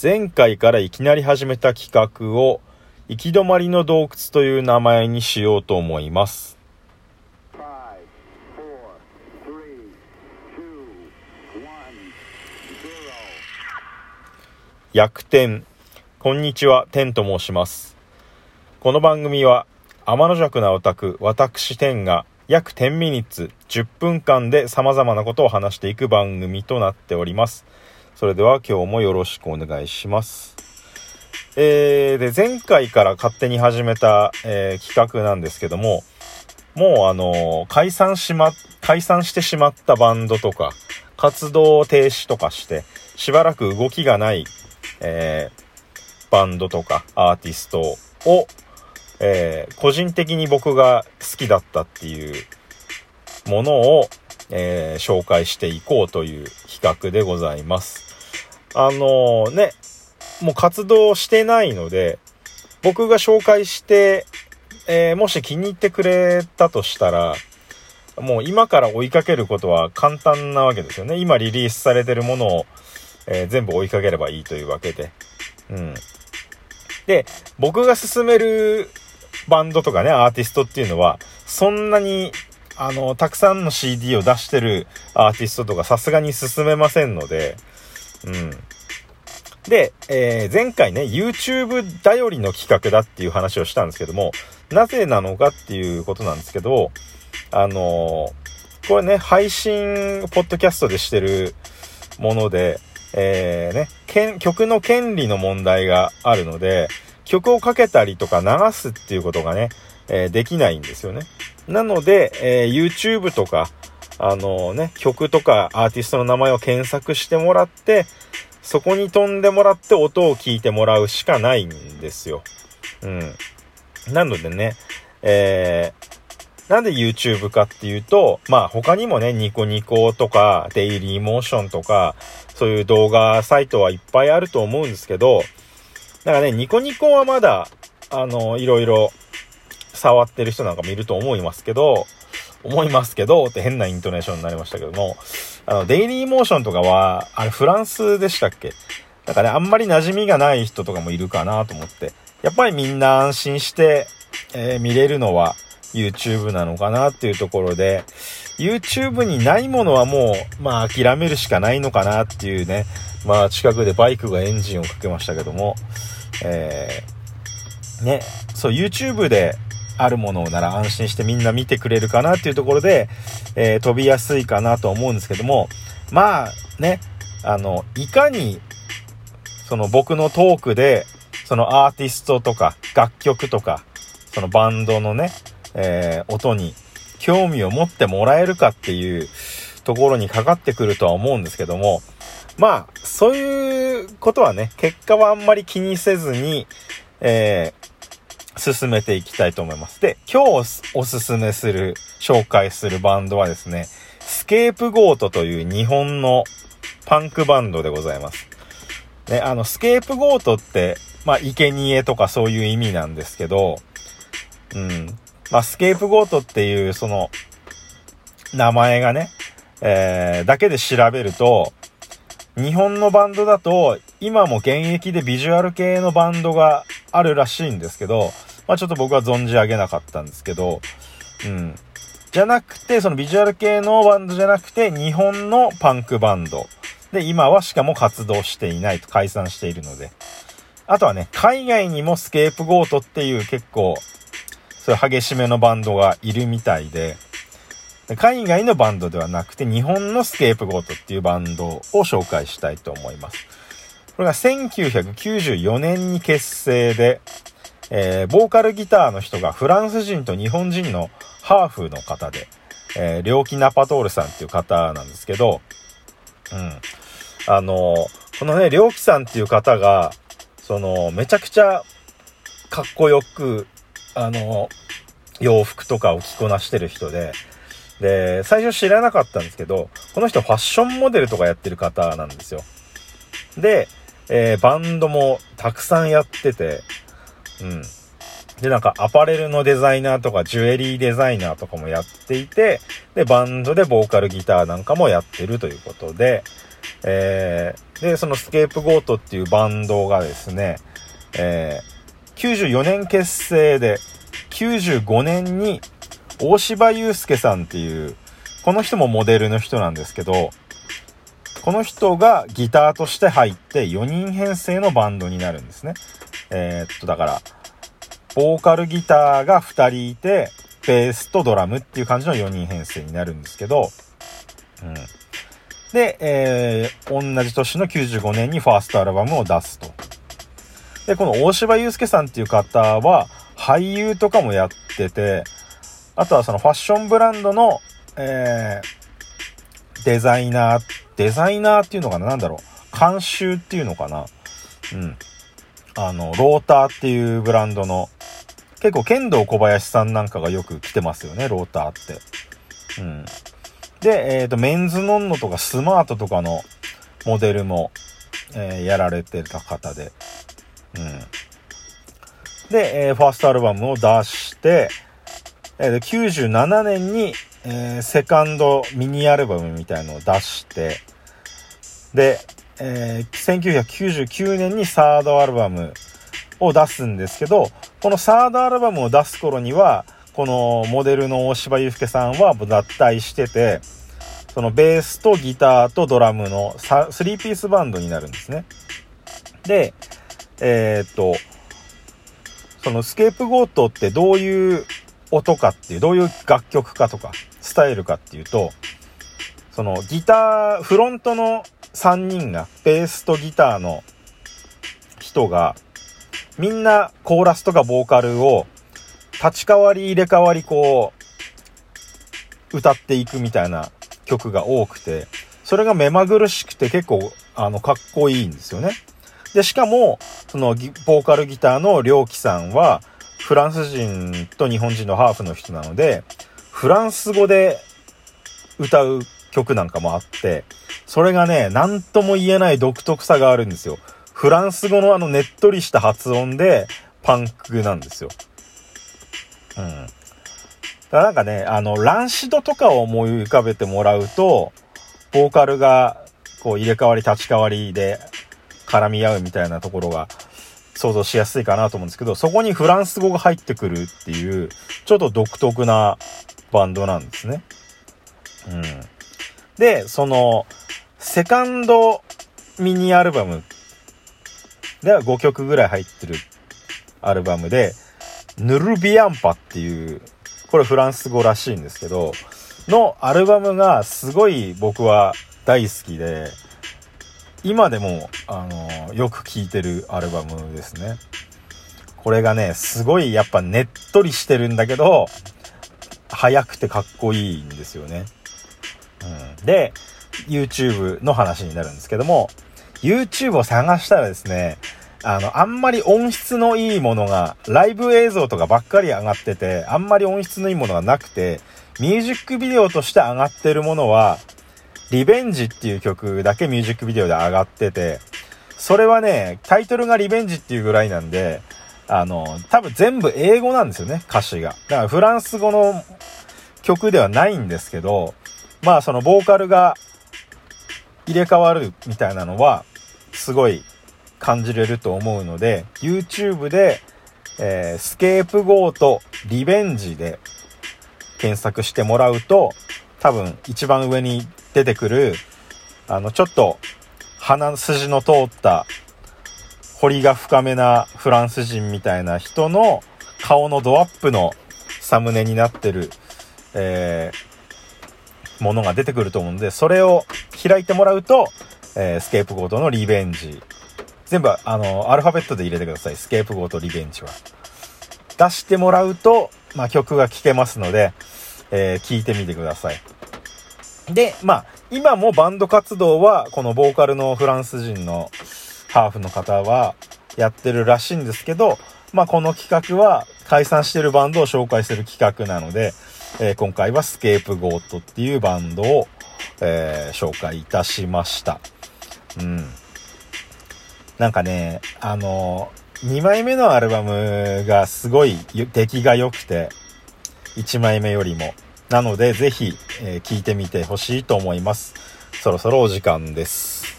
前回からいきなり始めた企画を行き止まりの洞窟という名前にしようと思います。Five, four, three, two, one, zero. 逆転。こんにちは、天と申します。この番組は、天の弱なオタク、私天が約10ミニッツ、10分間で様々なことを話していく番組となっております。それでは今日もよろしくお願いします。えー、で、前回から勝手に始めた、えー企画なんですけども、もうあの解散しま、解散してしまったバンドとか、活動停止とかして、しばらく動きがない、えーバンドとかアーティストを、えー個人的に僕が好きだったっていうものを、えー紹介していこうという企画でございます。あのーね、もう活動してないので、僕が紹介して、えーもし気に入ってくれたとしたら、もう今から追いかけることは簡単なわけですよね。今リリースされてるものを、えー全部追いかければいいというわけで。うん。で、僕が勧めるバンドとかね、アーティストっていうのは、そんなに、あの、たくさんの CD を出してるアーティストとかさすがに進めませんので、うん。で、えー前回ね、YouTube 頼りの企画だっていう話をしたんですけども、なぜなのかっていうことなんですけど、あのーこれね、配信、ポッドキャストでしてるもので、えーね、曲の権利の問題があるので、曲をかけたりとか流すっていうことがね、えできないんですよね。なので、えー YouTube とか、あのね、曲とかアーティストの名前を検索してもらって、そこに飛んでもらって音を聞いてもらうしかないんですよ。うん。なのでね、えーなんで YouTube かっていうと、まあ他にもね、ニコニコとか、デイリーモーションとか、そういう動画サイトはいっぱいあると思うんですけど、なんかね、ニコニコはまだ、あの、いろいろ触ってる人なんかもいると思いますけど、思いますけど、って変なイントネーションになりましたけども、あの、デイリーモーションとかは、あれフランスでしたっけ？なんかね、あんまり馴染みがない人とかもいるかなと思って、やっぱりみんな安心して、えー見れるのは YouTube なのかなっていうところで、YouTube にないものはもう、まあ諦めるしかないのかなっていうね、まあ近くでバイクがエンジンをかけましたけども、えーね、そう YouTube であるものなら安心してみんな見てくれるかなっていうところで、えー飛びやすいかなと思うんですけども、まあね、あの、いかに、その僕のトークで、そのアーティストとか楽曲とか、そのバンドのね、えー音に興味を持ってもらえるかっていうところにかかってくるとは思うんですけども、まあ、そういうことはね、結果はあんまり気にせずに、え進めていきたいと思います。で、今日おすすめする、紹介するバンドはですね、 Scapegoat という日本のパンクバンドでございます。ね、あの、 Scapegoat って、まあ、生贄とかそういう意味なんですけど、うん。まあ、スケープゴートっていう、その、名前がね、えー、だけで調べると、日本のバンドだと、今も現役でビジュアル系のバンドがあるらしいんですけど、まあちょっと僕は存じ上げなかったんですけど、うん。じゃなくて、そのビジュアル系のバンドじゃなくて、日本のパンクバンド。で、今はしかも活動していないと解散しているので。あとはね、海外にも Scapegoat っていう結構、そういう激しめのバンドがいるみたいで、で海外のバンドではなくて、日本の Scapegoat っていうバンドを紹介したいと思います。これが1994年に結成で、えーボーカルギターの人がフランス人と日本人のハーフの方で、えー、リョーキナパトールさんっていう方なんですけど、うん。あのーこのね、リョーキさんっていう方が、その、めちゃくちゃかっこよく、あのー洋服とかを着こなしてる人で、で、最初知らなかったんですけど、この人ファッションモデルとかやってる方なんですよ。で、えーバンドもたくさんやってて、うん。で、なんかアパレルのデザイナーとかジュエリーデザイナーとかもやっていて、で、バンドでボーカルギターなんかもやってるということで、えー、で、そのスケープゴートっていうバンドがですね、えー、94年結成で、95年に大柴祐介さんっていう、この人もモデルの人なんですけど、この人がギターとして入って4人編成のバンドになるんですね。えー、っと、だから、ボーカルギターが2人いて、ベースとドラムっていう感じの4人編成になるんですけど、うん。で、えー、同じ年の95年にファーストアルバムを出すと。で、この大柴祐介さんっていう方は、俳優とかもやってて、あとはそのファッションブランドの、えー、デザイナー、デザイナーっていうのかな？なんだろう？監修っていうのかな？うん。あの、ローターっていうブランドの、結構剣道小林さんなんかがよく来てますよね、ローターって。うん。で、えっ、ー、と、メンズノンノとかスマートとかのモデルも、えー、やられてた方で。うん。で、えー、ファーストアルバムを出して、えー、97年に、えー、セカンドミニアルバムみたいのを出して、で、えー、1999年にサードアルバムを出すんですけど、このサードアルバムを出す頃には、このモデルの大柴祐介さんは脱退してて、そのベースとギターとドラムの3ピースバンドになるんですね。で、えー、っと、そのスケープゴートってどういう音かっていう、どういう楽曲かとか、スタイルかっていうと、そのギター、フロントの3人が、ベースとギターの人が、みんなコーラスとかボーカルを立ち替わり入れ替わりこう、歌っていくみたいな曲が多くて、それが目まぐるしくて結構、あの、かっこいいんですよね。で、しかも、その、ボーカルギターのりょうきさんは、フランス人と日本人のハーフの人なので、フランス語で歌う曲なんかもあって、それがね、なんとも言えない独特さがあるんですよ。フランス語のあのねっとりした発音で、パンクなんですよ。うん。だからなんかね、あの、ランシドとかを思い浮かべてもらうと、ボーカルが、こう入れ替わり立ち替わりで絡み合うみたいなところが想像しやすいかなと思うんですけど、そこにフランス語が入ってくるっていう、ちょっと独特なバンドなんですね。うん。で、その、セカンドミニアルバムでは5曲ぐらい入ってるアルバムで、ヌルビアンパっていう、これフランス語らしいんですけど、のアルバムがすごい僕は大好きで、今でも、あの、よく聴いてるアルバムですね。これがね、すごいやっぱねっとりしてるんだけど、速くてかっこいいんですよね。で、YouTube の話になるんですけども、YouTube を探したらですね、あの、あんまり音質のいいものが、ライブ映像とかばっかり上がってて、あんまり音質のいいものがなくて、ミュージックビデオとして上がってるものは、リベンジっていう曲だけミュージックビデオで上がってて、それはね、タイトルがリベンジっていうぐらいなんで、あの、多分全部英語なんですよね、歌詞が。だからフランス語の曲ではないんですけど、まあそのボーカルが入れ替わるみたいなのは、すごい感じれると思うので、YouTube で、えー、 Scapegoat Revenge で検索してもらうと、多分一番上に出てくる、あの、ちょっと鼻筋の通った彫りが深めなフランス人みたいな人の顔のドアップのサムネになってる、えー、ものが出てくると思うんで、それを開いてもらうと、えー、 Scapegoat の Revenge全部、あの、アルファベットで入れてください。 Scapegoat Revenge は。出してもらうと、まあ、曲が聴けますので、えー、聴いてみてください。で、まあ、今もバンド活動は、このボーカルのフランス人のハーフの方はやってるらしいんですけど、まあ、この企画は解散してるバンドを紹介する企画なので、えー、今回は Scapegoat っていうバンドを、えー、紹介いたしました。うん。なんかね、あの、2枚目のアルバムがすごい出来が良くて、1枚目よりも。なので、ぜひ、えー、聞いてみてほしいと思います。そろそろお時間です。